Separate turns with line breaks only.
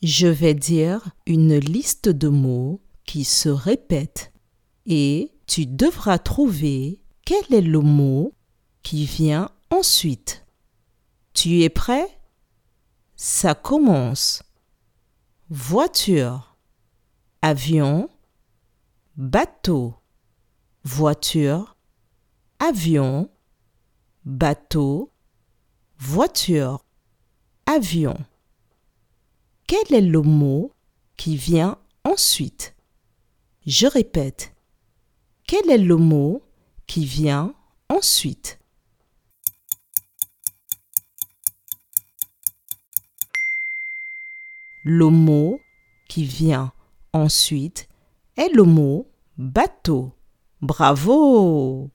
Je vais dire une liste de mots qui se répètent et tu devras trouver quel est le mot qui vient ensuite. Tu es prêt? Ça commence. Voiture, avion, bateau, voiture, avion, bateau, voiture, avion. Quel est le mot qui vient ensuite? Je répète. Quel est le mot qui vient ensuite? Le mot qui vient ensuite est le mot bateau. Bravo